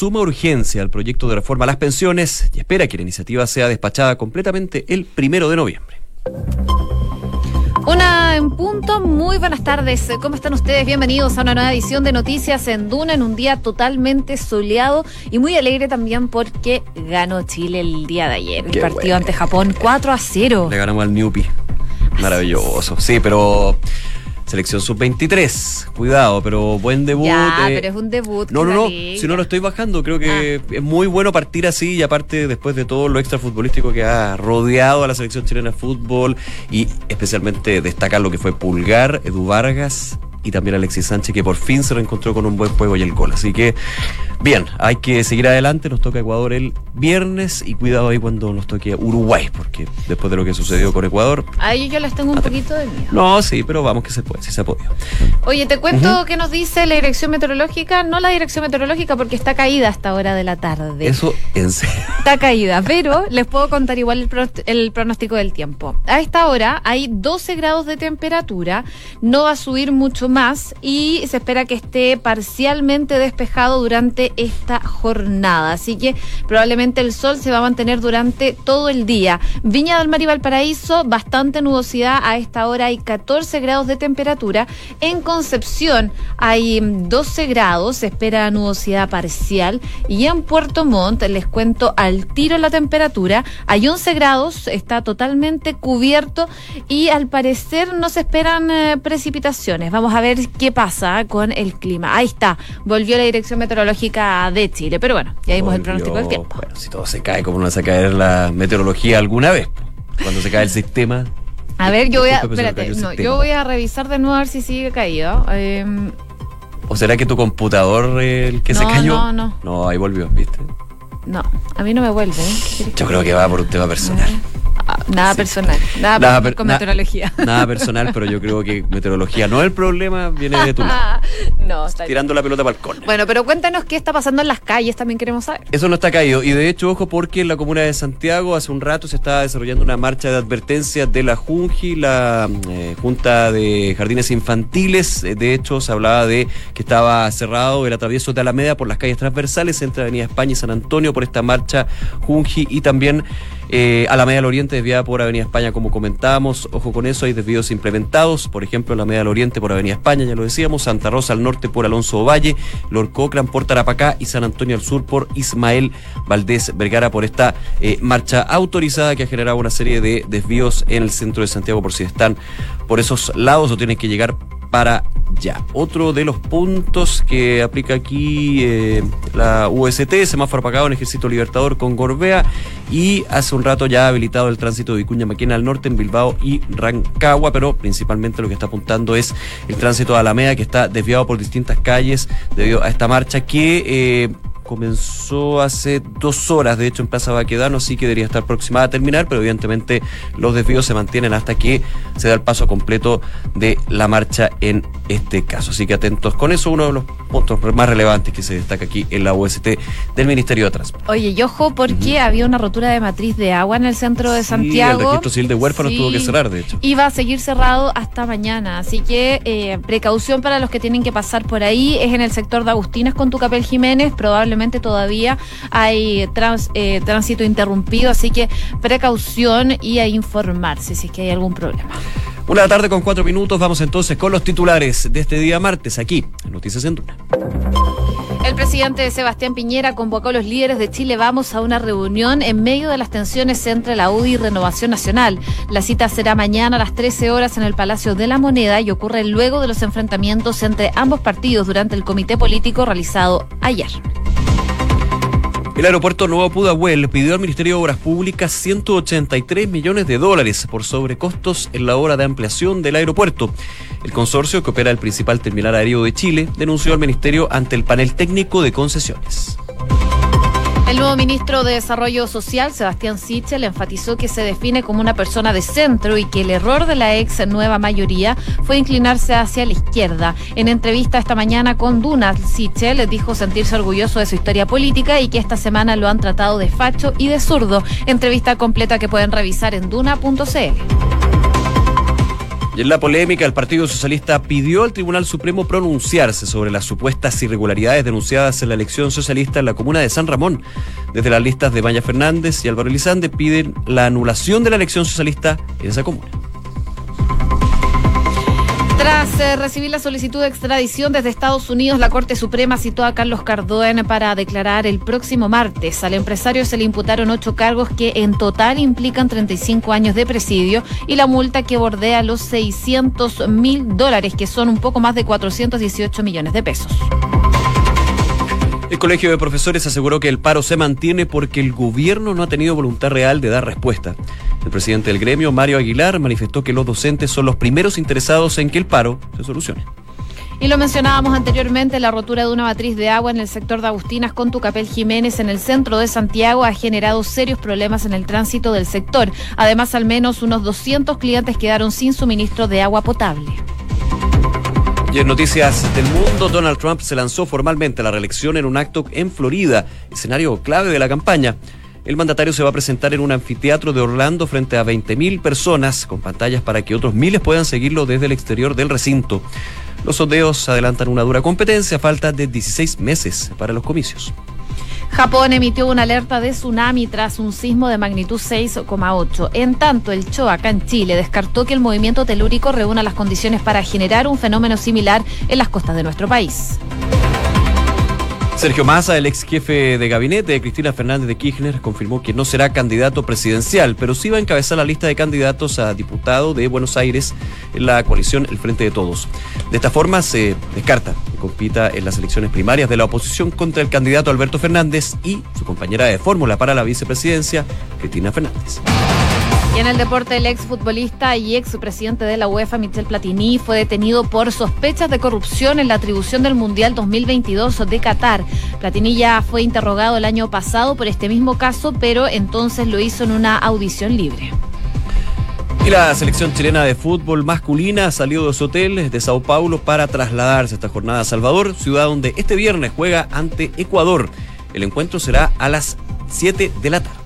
suma urgencia al proyecto de reforma a las pensiones y espera que la iniciativa sea despachada completamente el primero de noviembre. Una en punto, muy buenas tardes. ¿Cómo están ustedes? Bienvenidos a una nueva edición de Noticias en Duna en un día totalmente soleado y muy alegre también porque ganó Chile el día de ayer. El partido bueno. ante Japón 4 a 0. Le ganamos al Newpi. Maravilloso. Sí, pero selección sub-23. Cuidado, pero buen debut. Ya, eh, pero es un debut. No, no, no. Si no lo estoy bajando, creo que Ah. es muy bueno partir así y aparte después de todo lo extra futbolístico que ha rodeado a la selección chilena de fútbol y especialmente destacar lo que fue Pulgar, Edu Vargas y también Alexis Sánchez que por fin se reencontró con un buen juego y el gol. Así que bien, hay que seguir adelante. Nos toca Ecuador el viernes y cuidado ahí cuando nos toque Uruguay porque después de lo que sucedió con Ecuador. A ellos yo les tengo un poquito de miedo. No, sí, pero vamos que se puede, sí se ha podido. Oye, te cuento qué nos dice la dirección meteorológica. No la dirección meteorológica porque está caída a esta hora de la tarde. Eso en serio. Está caída, pero les puedo contar igual el, pro- el pronóstico del tiempo. A esta hora hay 12 grados de temperatura, no va a subir mucho más y se espera que esté parcialmente despejado durante esta jornada. Así que probablemente el sol se va a mantener durante todo el día. Viña del Mar y Valparaíso, bastante nubosidad. A esta hora hay 14 grados de temperatura. En Concepción hay mm, 12 grados, se espera nubosidad parcial. Y en Puerto Montt, les cuento al tiro la temperatura, hay 11 grados, está totalmente cubierto y al parecer no se esperan eh, precipitaciones. Vamos a ver qué pasa con el clima. Ahí está, volvió la dirección meteorológica de Chile. Pero bueno, ya vimos el pronóstico del tiempo. Bueno, si todo se cae, ¿cómo no se a caer la meteorología alguna vez? Cuando se cae el sistema. A ver, yo voy a, espérate, no, yo voy a revisar de nuevo a ver si sigue caído. Eh, ¿O será que tu computador eh, el que se No, cayó? no, no. No, ahí volvió, ¿viste? no, a mí no me vuelve. ¿eh? ¿Qué quieres Yo creo que va por un tema personal. Nada Sí. personal, nada, Nada per- con na- meteorología. Nada personal, pero yo creo que meteorología no es el problema, viene de tu lado. no, está bien. Tirando la pelota para el córner. Bueno, pero cuéntanos qué está pasando en las calles, también queremos saber. Eso no está caído. Y de hecho, ojo, porque en la comuna de Santiago hace un rato se estaba desarrollando una marcha de advertencia de la Junji, la eh, Junta de Jardines Infantiles. Eh, De hecho, se hablaba de que estaba cerrado el atravieso de Alameda por las calles transversales entre Avenida España y San Antonio por esta marcha Junji y también eh, Alameda del Oriente desviada por Avenida España, como comentábamos. Ojo con eso, hay desvíos implementados. Por ejemplo, Alameda del Oriente por Avenida España, ya lo decíamos. Santa Rosa al norte por Alonso Valle. Lord Cochrane por Tarapacá y San Antonio al sur por Ismael Valdés Vergara por esta eh, marcha autorizada que ha generado una serie de desvíos en el centro de Santiago por si están por esos lados o tienen que llegar para ya. Otro de los puntos que aplica aquí eh, la UST, semáforo apagado en Ejército Libertador con Gorbea y hace un rato ya ha habilitado el tránsito de Vicuña Maquena al norte en Bilbao y Rancagua, pero principalmente lo que está apuntando es el tránsito de Alameda que está desviado por distintas calles debido a esta marcha que... eh, comenzó hace dos horas, de hecho, en Plaza Baquedano, así que debería estar próxima a terminar, pero evidentemente los desvíos se mantienen hasta que se da el paso completo de la marcha en este caso. Así que atentos con eso, uno de los puntos más relevantes que se destaca aquí en la UST del Ministerio de Transporte. Oye, y ojo porque había una rotura de matriz de agua en el centro de Sí, Santiago. el registro civil de huérfanos Sí. tuvo que cerrar, de hecho. Va a seguir cerrado hasta mañana. Así que eh, precaución para los que tienen que pasar por ahí. Es en el sector de Agustinas con Tucapel Jiménez. Probablemente todavía hay trans- eh, tránsito interrumpido. Así que precaución y a informarse si es que hay algún problema. Una tarde con cuatro minutos, vamos entonces con los titulares de este día martes aquí en Noticias en Duna. El presidente Sebastián Piñera convocó a los líderes de Chile Vamos a una reunión en medio de las tensiones entre la UDI y Renovación Nacional. La cita será mañana a las 13 horas en el Palacio de la Moneda y ocurre luego de los enfrentamientos entre ambos partidos durante el comité político realizado ayer. El aeropuerto Nuevo Pudahuel pidió al Ministerio de Obras Públicas 183 millones de dólares por sobrecostos en la obra de ampliación del aeropuerto. El consorcio, que opera el principal terminal aéreo de Chile, denunció al Ministerio ante el panel técnico de concesiones. El nuevo ministro de Desarrollo Social, Sebastián Sichel, enfatizó que se define como una persona de centro y que el error de la ex nueva mayoría fue inclinarse hacia la izquierda. En entrevista esta mañana con Duna, Sichel dijo sentirse orgulloso de su historia política y que esta semana lo han tratado de facho y de zurdo. Entrevista completa que pueden revisar en duna.cl. En la polémica, el Partido Socialista pidió al Tribunal Supremo pronunciarse sobre las supuestas irregularidades denunciadas en la elección socialista en la comuna de San Ramón. Desde las listas de Maya Fernández y Álvaro Elizande piden la anulación de la elección socialista en esa comuna. Tras eh, recibir la solicitud de extradición desde Estados Unidos, la Corte Suprema citó a Carlos Cardón para declarar el próximo martes. Al empresario se le imputaron ocho cargos que en total implican 35 años de presidio y la multa que bordea los 600 mil dólares, que son un poco más de 418 millones de pesos. El Colegio de Profesores aseguró que el paro se mantiene porque el gobierno no ha tenido voluntad real de dar respuesta. El presidente del gremio, Mario Aguilar, manifestó que los docentes son los primeros interesados en que el paro se solucione. Y lo mencionábamos anteriormente, la rotura de una matriz de agua en el sector de Agustinas con Tucapel Jiménez en el centro de Santiago ha generado serios problemas en el tránsito del sector. Además, al menos unos 200 clientes quedaron sin suministro de agua potable. Y en noticias del mundo, Donald Trump se lanzó formalmente a la reelección en un acto en Florida, escenario clave de la campaña. El mandatario se va a presentar en un anfiteatro de Orlando frente a 20.000 personas, con pantallas para que otros miles puedan seguirlo desde el exterior del recinto. Los sondeos adelantan una dura competencia falta de 16 meses para los comicios. Japón emitió una alerta de tsunami tras un sismo de magnitud 6,8. En tanto, el CHO acá en Chile descartó que el movimiento telúrico reúna las condiciones para generar un fenómeno similar en las costas de nuestro país. Sergio Massa, el ex jefe de gabinete de Cristina Fernández de Kirchner, confirmó que no será candidato presidencial, pero sí va a encabezar la lista de candidatos a diputado de Buenos Aires en la coalición El Frente de Todos. De esta forma se descarta que compita en las elecciones primarias de la oposición contra el candidato Alberto Fernández y su compañera de fórmula para la vicepresidencia, Cristina Fernández. Y en el deporte, el exfutbolista y expresidente de la UEFA, Michel Platini, fue detenido por sospechas de corrupción en la atribución del Mundial 2022 de Qatar. Platini ya fue interrogado el año pasado por este mismo caso, pero entonces lo hizo en una audición libre. Y la selección chilena de fútbol masculina salió de su hotel de Sao Paulo para trasladarse esta jornada a Salvador, ciudad donde este viernes juega ante Ecuador. El encuentro será a las 7 de la tarde.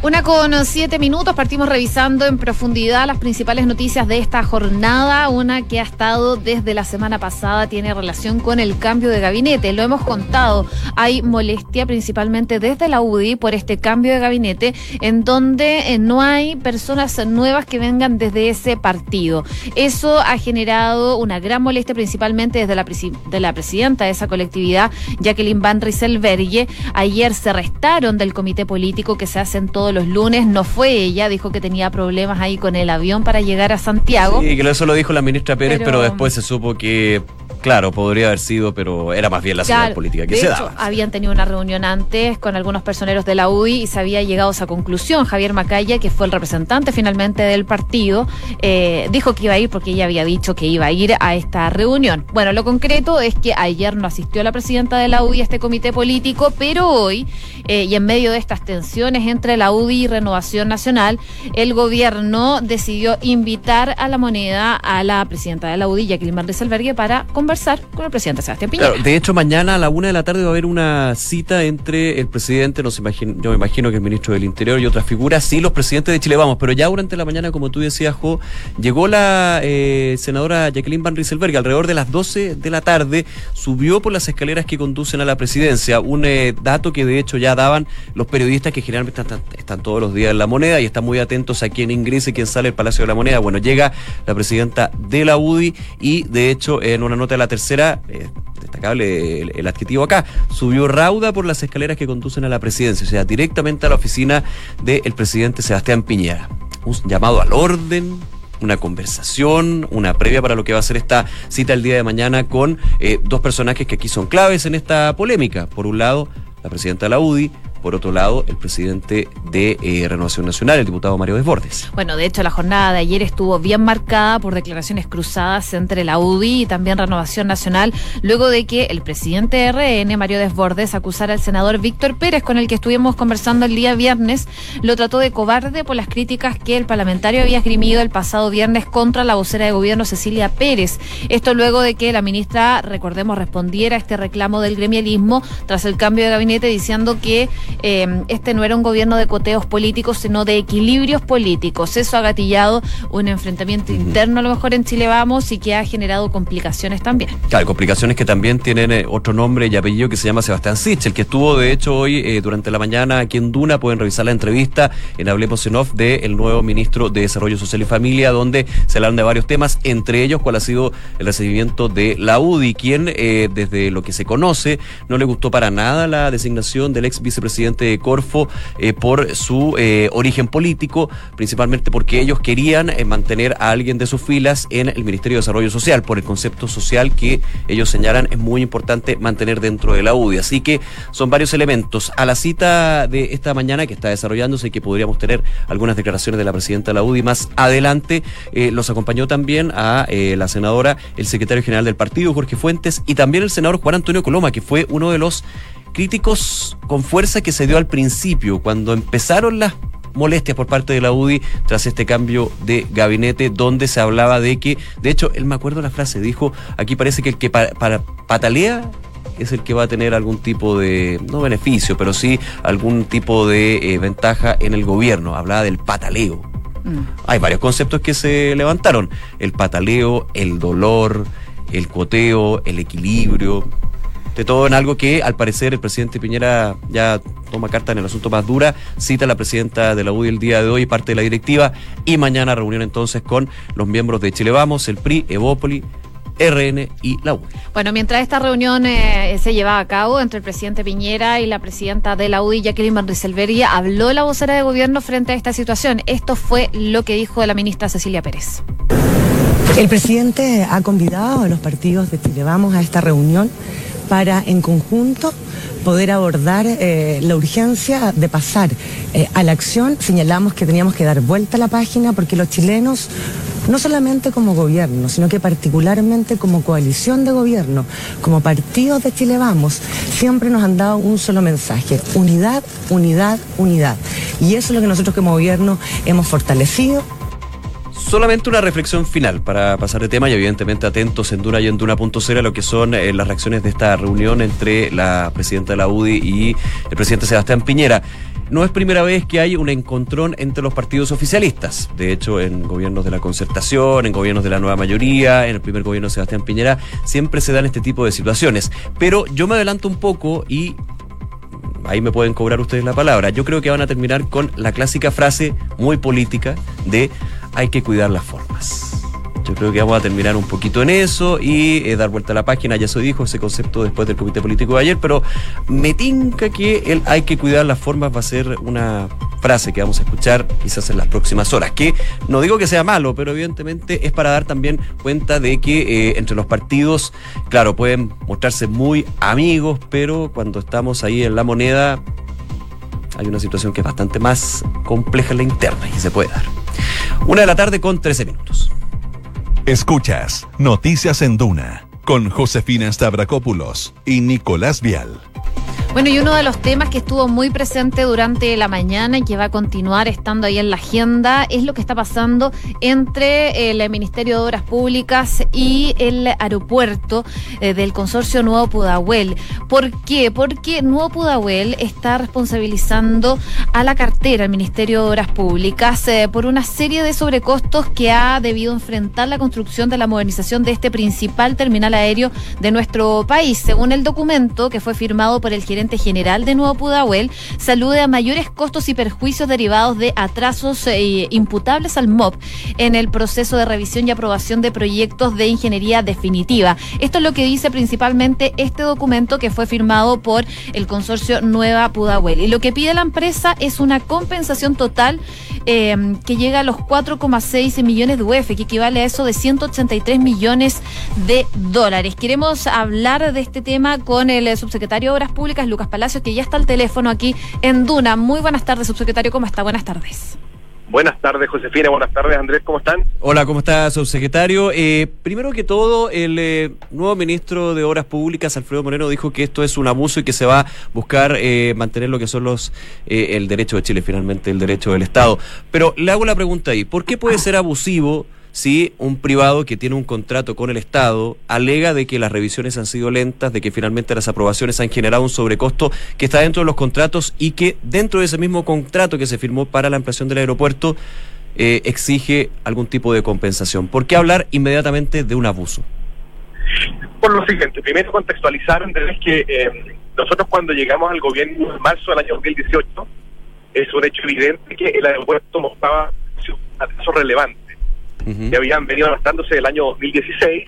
Una con siete minutos, partimos revisando en profundidad las principales noticias de esta jornada. Una que ha estado desde la semana pasada tiene relación con el cambio de gabinete. Lo hemos contado, hay molestia principalmente desde la UDI por este cambio de gabinete, en donde eh, no hay personas nuevas que vengan desde ese partido. Eso ha generado una gran molestia principalmente desde la, de la presidenta de esa colectividad, Jacqueline Van Rieselberghe. Ayer se restaron del comité político que se hace en todo los lunes. No fue ella, dijo que tenía problemas ahí con el avión para llegar a Santiago. Sí, que eso lo dijo la ministra Pérez, pero, después se supo que Claro, podría haber sido, pero era más bien la señal política que se daba. Habían tenido una reunión antes con algunos personeros de la UDI y se había llegado a esa conclusión. Javier Macaya, que fue el representante finalmente del partido, eh, dijo que iba a ir porque ella había dicho que iba a ir a esta reunión. Bueno, lo concreto es que ayer no asistió la presidenta de la UDI a este comité político, pero hoy eh, y en medio de estas tensiones entre la UDI y Renovación Nacional, el gobierno decidió invitar a la moneda a la presidenta de la UDI, Jacqueline Marles Albergue, para conversar con el presidente Sebastián Piñera. de hecho, mañana a la una de la tarde va a haber una cita entre el presidente, no se imagino, yo me imagino que el ministro del Interior y otras figuras, sí, los presidentes de Chile vamos, pero ya durante la mañana, como tú decías, Jo, llegó la eh, senadora Jacqueline Van Rieselberg alrededor de las 12 de la tarde, subió por las escaleras que conducen a la presidencia, un eh, dato que de hecho ya daban los periodistas que generalmente están, todos los días en la moneda y están muy atentos a quién ingresa y quién sale del Palacio de la Moneda. Bueno, llega la presidenta de la UDI y de hecho en una nota la tercera, eh, destacable el, adjetivo acá, subió rauda por las escaleras que conducen a la presidencia, o sea, directamente a la oficina del presidente Sebastián Piñera. Un llamado al orden, una conversación, una previa para lo que va a ser esta cita el día de mañana con eh, dos personajes que aquí son claves en esta polémica. Por un lado, la presidenta de la UDI, por otro lado, el presidente de eh, Renovación Nacional, el diputado Mario Desbordes. Bueno, de hecho, la jornada de ayer estuvo bien marcada por declaraciones cruzadas entre la UDI y también Renovación Nacional, luego de que el presidente de RN, Mario Desbordes, acusara al senador Víctor Pérez, con el que estuvimos conversando el día viernes, lo trató de cobarde por las críticas que el parlamentario había esgrimido el pasado viernes contra la vocera de gobierno Cecilia Pérez. Esto luego de que la ministra, recordemos, respondiera a este reclamo del gremialismo tras el cambio de gabinete diciendo que eh, este no era un gobierno de coteos políticos, sino de equilibrios políticos. Eso ha gatillado un enfrentamiento interno a lo mejor en Chile Vamos y que ha generado complicaciones también. Claro, complicaciones que también tienen eh, otro nombre y apellido que se llama Sebastián Sich, el que estuvo de hecho hoy eh, durante la mañana aquí en Duna, pueden revisar la entrevista en Hablemos en Off del nuevo ministro de Desarrollo Social y Familia, donde se hablan de varios temas, entre ellos cuál ha sido el recibimiento de la UDI, quien desde lo que se conoce no le gustó para nada la designación del ex vicepresidente de Corfo eh, por su eh, origen político, principalmente porque ellos querían eh, mantener a alguien de sus filas en el Ministerio de Desarrollo Social, por el concepto social que ellos señalan es muy importante mantener dentro de la UDI. Así que son varios elementos. A la cita de esta mañana que está desarrollándose y que podríamos tener algunas declaraciones de la presidenta de la UDI más adelante, los acompañó también a la senadora, el secretario general del partido, Jorge Fuentes, y también el senador Juan Antonio Coloma, que fue uno de los críticos con fuerza que se dio al principio, cuando empezaron las molestias por parte de la UDI tras este cambio de gabinete donde se hablaba de que, de hecho, él me acuerdo la frase, dijo, aquí parece que el que para, patalea es el que va a tener algún tipo de, no beneficio, pero sí algún tipo de eh, ventaja en el gobierno. Hablaba del pataleo. Mm. Hay varios conceptos que se levantaron. El pataleo, el dolor, el cuoteo, el equilibrio de todo en algo que al parecer el presidente Piñera ya toma carta en el asunto más dura, cita a la presidenta de la UDI el día de hoy, parte de la directiva, y mañana reunión entonces con los miembros de Chile Vamos, el PRI, Evópoli, RN y la UDI. Bueno, mientras esta reunión eh, se llevaba a cabo entre el presidente Piñera y la presidenta de la UDI, Jacqueline Van Rieselberghi, habló la vocera de gobierno frente a esta situación. Esto fue lo que dijo la ministra Cecilia Pérez. El presidente ha convidado a los partidos de Chile Vamos a esta reunión para en conjunto poder abordar eh, la urgencia de pasar eh, a la acción. Señalamos que teníamos que dar vuelta a la página porque los chilenos, no solamente como gobierno, sino que particularmente como coalición de gobierno, como partidos de Chile Vamos, siempre nos han dado un solo mensaje, unidad, unidad, unidad. Y eso es lo que nosotros como gobierno hemos fortalecido Solamente una reflexión final para pasar de tema y evidentemente atentos en Duna y en Duna.0 a lo que son eh, las reacciones de esta reunión entre la presidenta de la UDI y el presidente Sebastián Piñera. No es primera vez que hay un encontrón entre los partidos oficialistas. De hecho, en gobiernos de la concertación, en gobiernos de la nueva mayoría, en el primer gobierno de Sebastián Piñera, siempre se dan este tipo de situaciones. Pero yo me adelanto un poco y ahí me pueden cobrar ustedes la palabra. Yo creo que van a terminar con la clásica frase muy política de hay que cuidar las formas. Yo creo que vamos a terminar un poquito en eso y eh, dar vuelta a la página. Ya se dijo ese concepto después del comité político de ayer, pero me tinca que el hay que cuidar las formas va a ser una frase que vamos a escuchar quizás en las próximas horas. Que no digo que sea malo, pero evidentemente es para dar también cuenta de que eh, entre los partidos, claro, pueden mostrarse muy amigos, pero cuando estamos ahí en la moneda hay una situación que es bastante más compleja en la interna y se puede dar. Una de la tarde con 13 minutos. Escuchas Noticias en Duna con Josefina Stavrakopoulos y Nicolás Vial. Bueno, y uno de los temas que estuvo muy presente durante la mañana y que va a continuar estando ahí en la agenda es lo que está pasando entre el Ministerio de Obras Públicas y el aeropuerto eh, del consorcio Nuevo Pudahuel. ¿Por qué? Porque Nuevo Pudahuel está responsabilizando a la cartera, el Ministerio de Obras Públicas, eh, por una serie de sobrecostos que ha debido enfrentar la construcción de la modernización de este principal terminal aéreo de nuestro país. Según el documento que fue firmado por el gerente general de Nuevo Pudahuel, salude a mayores costos y perjuicios derivados de atrasos eh, imputables al MOP en el proceso de revisión y aprobación de proyectos de ingeniería definitiva. Esto es lo que dice principalmente este documento que fue firmado por el consorcio Nueva Pudahuel. Y lo que pide la empresa es una compensación total eh, que llega a los 4,6 millones de UF, que equivale a eso de 183 millones de dólares. Queremos hablar de este tema con el subsecretario de Obras Públicas, Lucas Palacios, que ya está al teléfono aquí en Duna. Muy buenas tardes, subsecretario, ¿cómo está? Buenas tardes. Buenas tardes, Josefina. Buenas tardes, Andrés. ¿Cómo están? Hola, ¿cómo está, subsecretario? Eh, primero que todo, el eh, nuevo ministro de Obras Públicas, Alfredo Moreno, dijo que esto es un abuso y que se va a buscar eh, mantener lo que son los el derecho de Chile, finalmente, el derecho del Estado. Pero le hago la pregunta ahí, ¿por qué puede ser abusivo si un privado que tiene un contrato con el Estado alega de que las revisiones han sido lentas, de que finalmente las aprobaciones han generado un sobrecosto que está dentro de los contratos y que dentro de ese mismo contrato que se firmó para la ampliación del aeropuerto eh, exige algún tipo de compensación. ¿Por qué hablar inmediatamente de un abuso? Por lo siguiente, primero contextualizar, Andrés, que eh, nosotros cuando llegamos al gobierno en marzo del año 2018, es un hecho evidente que el aeropuerto mostraba un atraso relevante. Que habían venido arrastrándose del año 2016.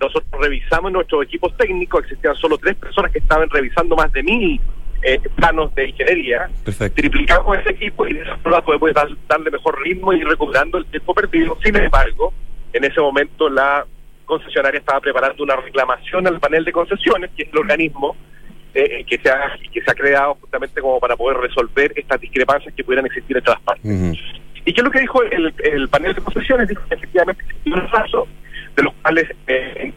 Nosotros revisamos nuestros equipos técnicos, existían solo tres personas que estaban revisando más de mil eh, planos de ingeniería. Triplicamos ese equipo y de esa forma podemos darle mejor ritmo y ir recuperando el tiempo perdido. Sin embargo, en ese momento la concesionaria estaba preparando una reclamación al panel de concesiones, que es el organismo eh, que, se ha, que se ha creado justamente como para poder resolver estas discrepancias que pudieran existir entre las partes. ¿Y qué es lo que dijo el, panel de concesiones? Dijo que efectivamente un caso de los cuales... Eh,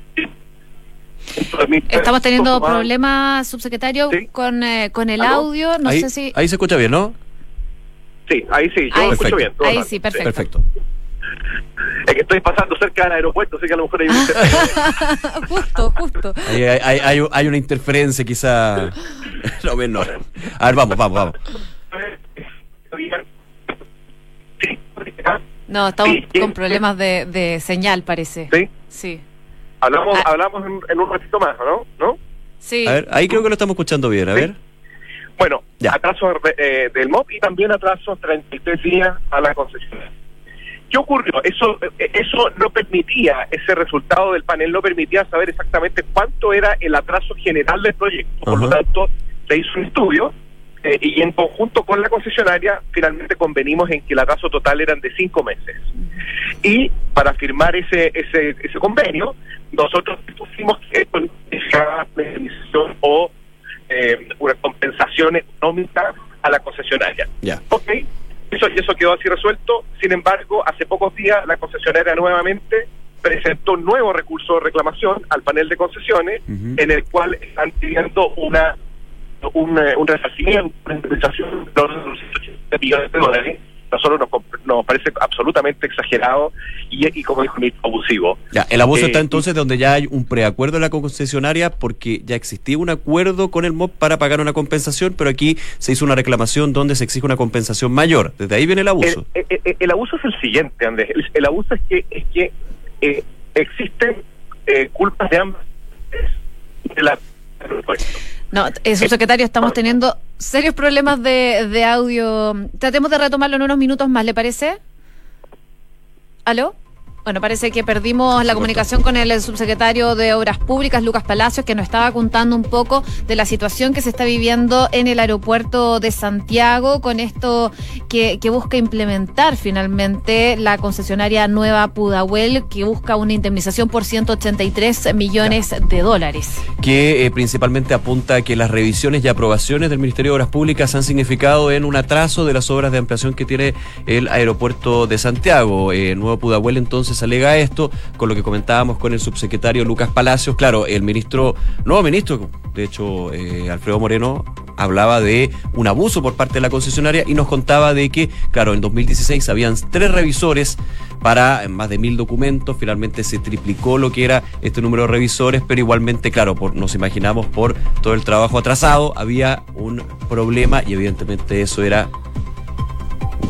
Estamos teniendo problemas, subsecretario, con, eh, con el audio. No ahí, sé si. Ahí se escucha bien, ¿no? Sí, ahí sí, yo lo escucho bien. Ahí sí, perfecto. perfecto. Es que estoy pasando cerca del aeropuerto, así que a lo mejor hay un Justo, justo. Hay, hay, hay, hay, una interferencia quizá no menor. A ver, vamos, vamos, vamos. No, estamos con problemas de, de señal, parece. ¿Sí? Sí. Hablamos, ah. hablamos en, un ratito más, ¿no? ¿no? Sí. A ver, ahí creo que lo estamos escuchando bien, a ver. Bueno, ya. atraso eh, del MOP y también atraso 33 días a la concesión. ¿Qué ocurrió? Eso, eso no permitía, ese resultado del panel no permitía saber exactamente cuánto era el atraso general del proyecto. Por lo tanto, se hizo un estudio eh, y en conjunto con la concesionaria finalmente convenimos en que el atraso total eran de cinco meses. Y para firmar ese, ese, ese convenio, nosotros pusimos que una o eh, una compensación económica a la concesionaria. Ya. Ok, eso, y eso quedó así resuelto. Sin embargo, hace pocos días la concesionaria nuevamente presentó un nuevo recurso de reclamación al panel de concesiones, en el cual están pidiendo una un, eh, un resarcimiento, una indemnización de 180 millones de dólares nosotros nos, nos parece absolutamente exagerado y, y como dijo Nico, abusivo. Ya, el abuso está eh, entonces donde ya hay un preacuerdo en la concesionaria porque ya existía un acuerdo con el MOP para pagar una compensación, pero aquí se hizo una reclamación donde se exige una compensación mayor. Desde ahí viene el abuso. El, abuso es el siguiente, Andrés. El, abuso es que, es que eh, existen eh, culpas de ambas de la no, eh, subsecretario, estamos teniendo serios problemas de, de audio. Tratemos de retomarlo en unos minutos más, ¿le parece? ¿Aló? Bueno, parece que perdimos la comunicación con el subsecretario de Obras Públicas, Lucas Palacios, que nos estaba contando un poco de la situación que se está viviendo en el aeropuerto de Santiago con esto que, busca implementar finalmente la concesionaria nueva Pudahuel, que busca una indemnización por 183 millones de dólares. Que eh, principalmente apunta a que las revisiones y aprobaciones del Ministerio de Obras Públicas han significado en un atraso de las obras de ampliación que tiene el aeropuerto de Santiago. Eh, nuevo Pudahuel entonces se alega esto, con lo que comentábamos con el subsecretario Lucas Palacios. Claro, el ministro, nuevo ministro, de hecho, eh, Alfredo Moreno, hablaba de un abuso por parte de la concesionaria y nos contaba de que, claro, en 2016 habían tres revisores para más de mil documentos, finalmente se triplicó lo que era este número de revisores, pero igualmente, claro, nos imaginamos por todo el trabajo atrasado, había un problema y evidentemente eso era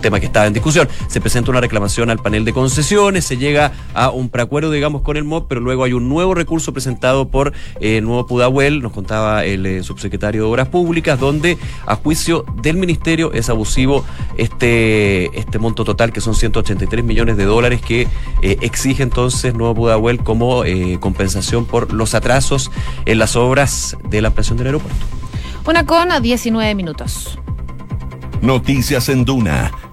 tema que estaba en discusión. Se presenta una reclamación al panel de concesiones, se llega a un preacuerdo, digamos, con el MOB, pero luego hay un nuevo recurso presentado por el eh, Nuevo Pudahuel, nos contaba el eh, subsecretario de Obras Públicas, donde a juicio del Ministerio es abusivo este, este monto total, que son 183 millones de dólares, que eh, exige entonces Nuevo Pudahuel como compensación por los atrasos en las obras de la ampliación del aeropuerto. Una con 19 minutos. Noticias en Duna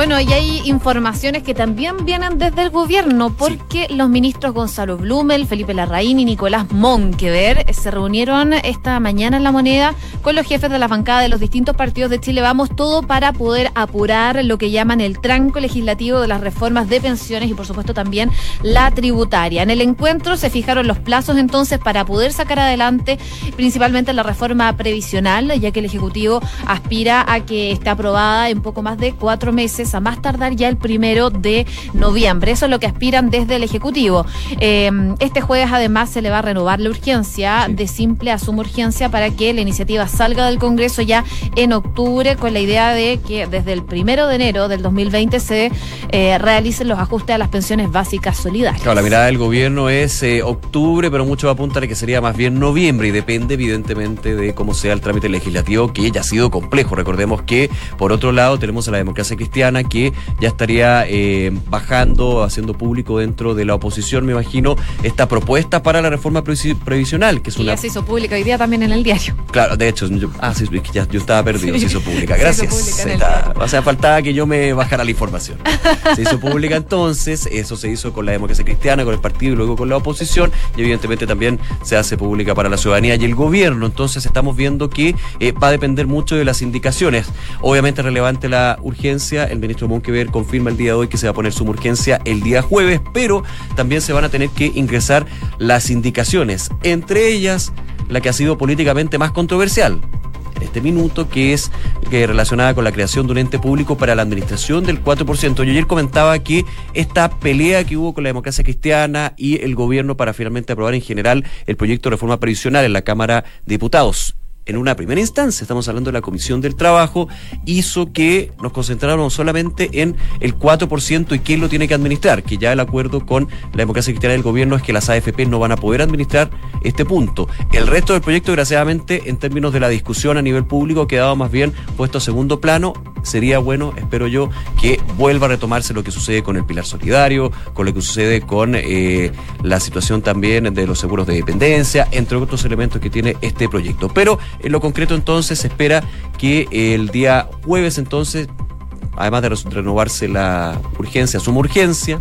Bueno, y hay informaciones que también vienen desde el gobierno, porque los ministros Gonzalo Blumel, Felipe Larraín y Nicolás Monqueder se reunieron esta mañana en La Moneda con los jefes de la bancada de los distintos partidos de Chile. Vamos todo para poder apurar lo que llaman el tranco legislativo de las reformas de pensiones y, por supuesto, también la tributaria. En el encuentro se fijaron los plazos entonces para poder sacar adelante principalmente la reforma previsional, ya que el Ejecutivo aspira a que esté aprobada en poco más de cuatro meses a más tardar ya el primero de noviembre. Eso es lo que aspiran desde el Ejecutivo. Eh, este jueves además se le va a renovar la urgencia de simple a suma urgencia para que la iniciativa salga del Congreso ya en octubre con la idea de que desde el primero de enero del 2020 se eh, realicen los ajustes a las pensiones básicas solidarias. Claro, la mirada del gobierno es eh, octubre, pero mucho va a apuntar a que sería más bien noviembre y depende evidentemente de cómo sea el trámite legislativo que ya ha sido complejo. Recordemos que por otro lado tenemos a la democracia cristiana que ya estaría eh, bajando, haciendo público dentro de la oposición, me imagino, esta propuesta para la reforma previsional, que es y una... ya se hizo pública hoy día también en el diario. Claro, de hecho, yo, ah, sí, ya, yo estaba perdido, Sí. se hizo pública. Se hizo Gracias. pública o sea, faltaba que yo me bajara la información. Se hizo pública entonces, eso se hizo con la democracia cristiana, con el partido y luego con la oposición, y evidentemente también se hace pública para la ciudadanía y el gobierno. Entonces estamos viendo que eh, va a depender mucho de las indicaciones. Obviamente es relevante la urgencia, el ministro Monkever confirma el día de hoy que se va a poner su urgencia el día jueves, pero también se van a tener que ingresar las indicaciones, entre ellas la que ha sido políticamente más controversial este minuto, que es que relacionada con la creación de un ente público para la administración del 4%. Yo ayer comentaba que esta pelea que hubo con la democracia cristiana y el gobierno para finalmente aprobar en general el proyecto de reforma previsional en la Cámara de Diputados. En una primera instancia, estamos hablando de la Comisión del Trabajo, hizo que nos concentráramos solamente en el 4% y quién lo tiene que administrar, que ya el acuerdo con la democracia cristiana del gobierno es que las AFP no van a poder administrar este punto. El resto del proyecto, desgraciadamente, en términos de la discusión a nivel público, ha quedado más bien puesto a segundo plano. Sería bueno, espero yo, que vuelva a retomarse lo que sucede con el pilar solidario, con lo que sucede con eh, la situación también de los seguros de dependencia, entre otros elementos que tiene este proyecto. Pero en lo concreto entonces se espera que el día jueves entonces, además de renovarse la urgencia, suma urgencia,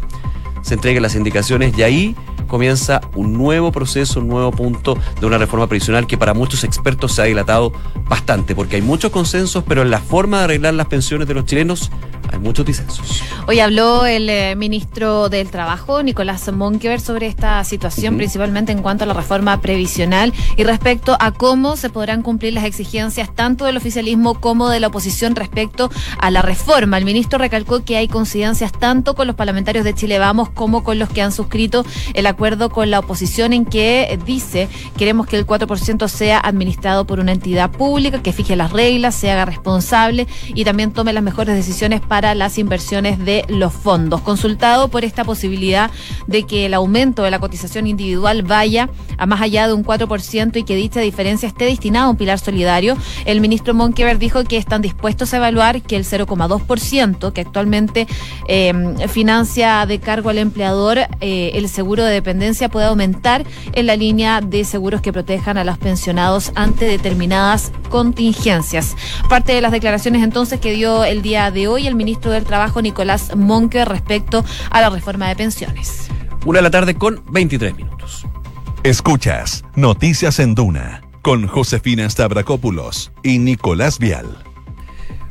se entreguen las indicaciones y ahí comienza un nuevo proceso, un nuevo punto de una reforma previsional que para muchos expertos se ha dilatado bastante, porque hay muchos consensos, pero en la forma de arreglar las pensiones de los chilenos hay muchos disensos. Hoy habló el eh, ministro del Trabajo, Nicolás Monkever, sobre esta situación, principalmente en cuanto a la reforma previsional y respecto a cómo se podrán cumplir las exigencias tanto del oficialismo como de la oposición respecto a la reforma. El ministro recalcó que hay coincidencias tanto con los parlamentarios de Chile Vamos como con los que han suscrito el acuerdo con la oposición en que dice queremos que el 4% sea administrado por una entidad pública que fije las reglas, se haga responsable y también tome las mejores decisiones para las inversiones de los fondos. Consultado por esta posibilidad de que el aumento de la cotización individual vaya a más allá de un 4% y que dicha diferencia esté destinada a un pilar solidario, el ministro Monkever dijo que están dispuestos a evaluar que el 0,2% que actualmente eh, financia de cargo al empleador eh, el seguro de dependencia puede aumentar en la línea de seguros que protejan a los pensionados ante determinadas contingencias. Parte de las declaraciones entonces que dio el día de hoy el ministro del Trabajo Nicolás Monque respecto a la reforma de pensiones. Una de la tarde con 23 minutos. Escuchas Noticias en Duna con Josefina Stavrakopoulos y Nicolás Vial.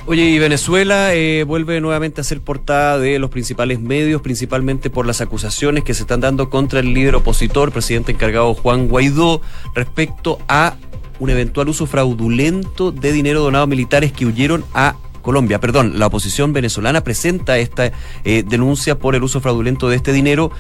Oye, y Venezuela eh, vuelve nuevamente a ser portada de los principales medios, principalmente por las acusaciones que se están dando contra el líder opositor, presidente encargado Juan Guaidó, respecto a un eventual uso fraudulento de dinero donado a militares que huyeron a Colombia. Perdón, la oposición venezolana presenta esta eh, denuncia por el uso fraudulento de este dinero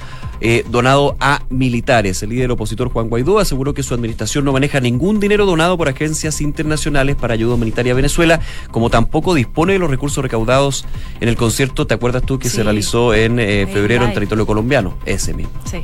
eh, donado a militares. El líder opositor Juan Guaidó aseguró que su administración no maneja ningún dinero donado por agencias internacionales para ayuda humanitaria a Venezuela, como tampoco dispone de los recursos recaudados en el concierto, ¿te acuerdas tú que Sí. se realizó en eh, El febrero en territorio colombiano? Ese mismo. Sí.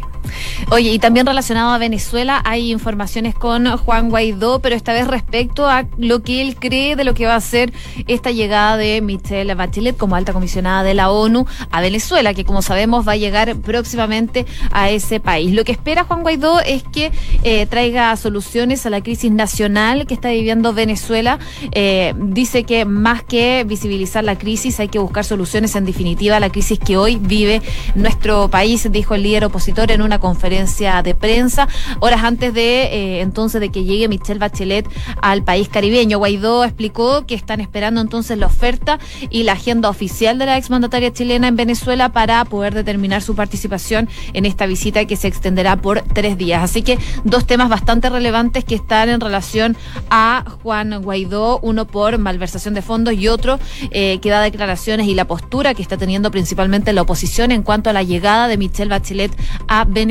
Oye, y también relacionado a Venezuela hay informaciones con Juan Guaidó, pero esta vez respecto a lo que él cree de lo que va a ser esta llegada de Michelle Bachelet como alta comisionada de la ONU a Venezuela, que como sabemos va a llegar próximamente a ese país. Lo que espera Juan Guaidó es que eh, traiga soluciones a la crisis nacional que está viviendo Venezuela. Eh, dice que más que visibilizar la crisis hay que buscar soluciones en definitiva a la crisis que hoy vive nuestro país, dijo el líder opositor en una conferencia de prensa horas antes de eh, entonces de que llegue Michelle Bachelet al país caribeño. Guaidó explicó que están esperando entonces la oferta y la agenda oficial de la exmandataria chilena en Venezuela para poder determinar su participación en esta visita que se extenderá por tres días. Así que dos temas bastante relevantes que están en relación a Juan Guaidó, uno por malversación de fondos y otro eh, que da declaraciones y la postura que está teniendo principalmente la oposición en cuanto a la llegada de Michelle Bachelet a Venezuela.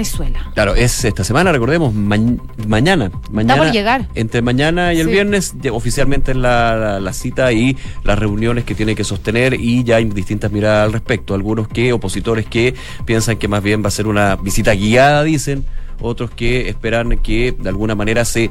Claro, es esta semana, recordemos, mañana. mañana. por llegar. Entre mañana y el viernes, oficialmente la, la, cita y las reuniones que tiene que sostener y ya hay distintas miradas al respecto. Algunos que, opositores que piensan que más bien va a ser una visita guiada, dicen otros que esperan que de alguna manera se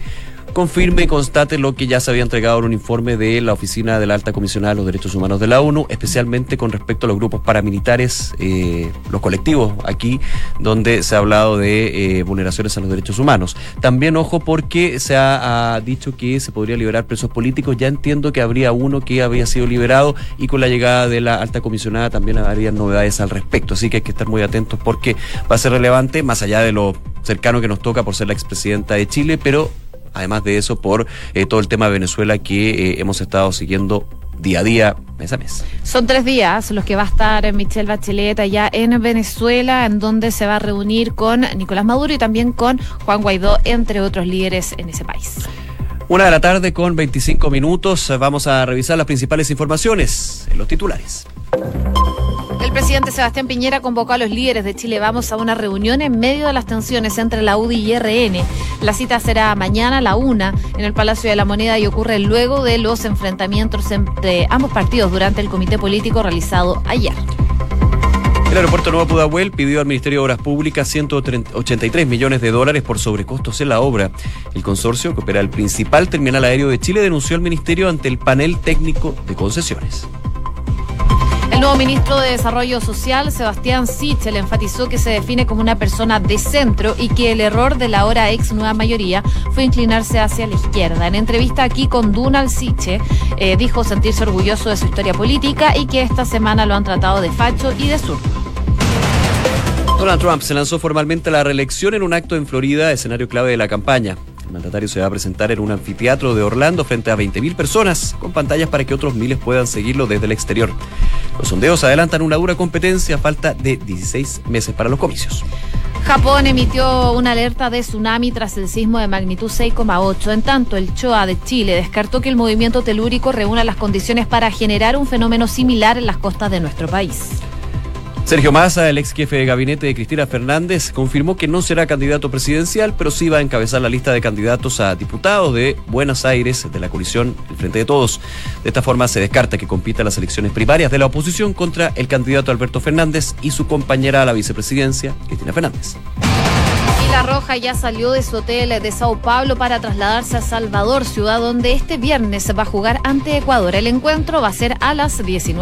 confirme y constate lo que ya se había entregado en un informe de la Oficina de la Alta Comisionada de los Derechos Humanos de la ONU, especialmente con respecto a los grupos paramilitares, eh, los colectivos aquí, donde se ha hablado de eh, vulneraciones a los derechos humanos. También, ojo, porque se ha, dicho que se podría liberar presos políticos. Ya entiendo que habría uno que había sido liberado y con la llegada de la Alta Comisionada también habría novedades al respecto. Así que hay que estar muy atentos porque va a ser relevante, más allá de lo cercano que nos toca por ser la expresidenta de Chile, pero además de eso por eh, todo el tema de Venezuela que eh, hemos estado siguiendo día a día, mes a mes. Son tres días los que va a estar Michelle Bachelet allá en Venezuela, en donde se va a reunir con Nicolás Maduro y también con Juan Guaidó, entre otros líderes en ese país. Una de la tarde con 25 minutos. Vamos a revisar las principales informaciones en los titulares. El presidente Sebastián Piñera convocó a los líderes de Chile Vamos a una reunión en medio de las tensiones entre la UDI y RN. La cita será mañana a la una en el Palacio de la Moneda y ocurre luego de los enfrentamientos entre ambos partidos durante el comité político realizado ayer. El aeropuerto Nuevo Pudahuel pidió al Ministerio de Obras Públicas 183 millones de dólares por sobrecostos en la obra. El consorcio, que opera el principal terminal aéreo de Chile, denunció al Ministerio ante el panel técnico de concesiones. El nuevo ministro de Desarrollo Social, Sebastián Sichel, enfatizó que se define como una persona de centro y que el error de la ahora ex nueva mayoría fue inclinarse hacia la izquierda. En entrevista aquí con Dunal Siche, eh, dijo sentirse orgulloso de su historia política y que esta semana lo han tratado de facho y de sur. Donald Trump se lanzó formalmente a la reelección en un acto en Florida, escenario clave de la campaña. El mandatario se va a presentar en un anfiteatro de Orlando frente a 20.000 personas, con pantallas para que otros miles puedan seguirlo desde el exterior. Los sondeos adelantan una dura competencia a falta de 16 meses para los comicios. Japón emitió una alerta de tsunami tras el sismo de magnitud 6,8. En tanto, el CHOA de Chile descartó que el movimiento telúrico reúna las condiciones para generar un fenómeno similar en las costas de nuestro país. Sergio Massa, el ex jefe de gabinete de Cristina Fernández, confirmó que no será candidato presidencial, pero sí va a encabezar la lista de candidatos a diputados de Buenos Aires de la coalición El Frente de Todos. De esta forma se descarta que compita las elecciones primarias de la oposición contra el candidato Alberto Fernández y su compañera a la vicepresidencia, Cristina Fernández. La Roja ya salió de su hotel de Sao Paulo para trasladarse a Salvador, ciudad donde este viernes va a jugar ante Ecuador. El encuentro va a ser a las 19.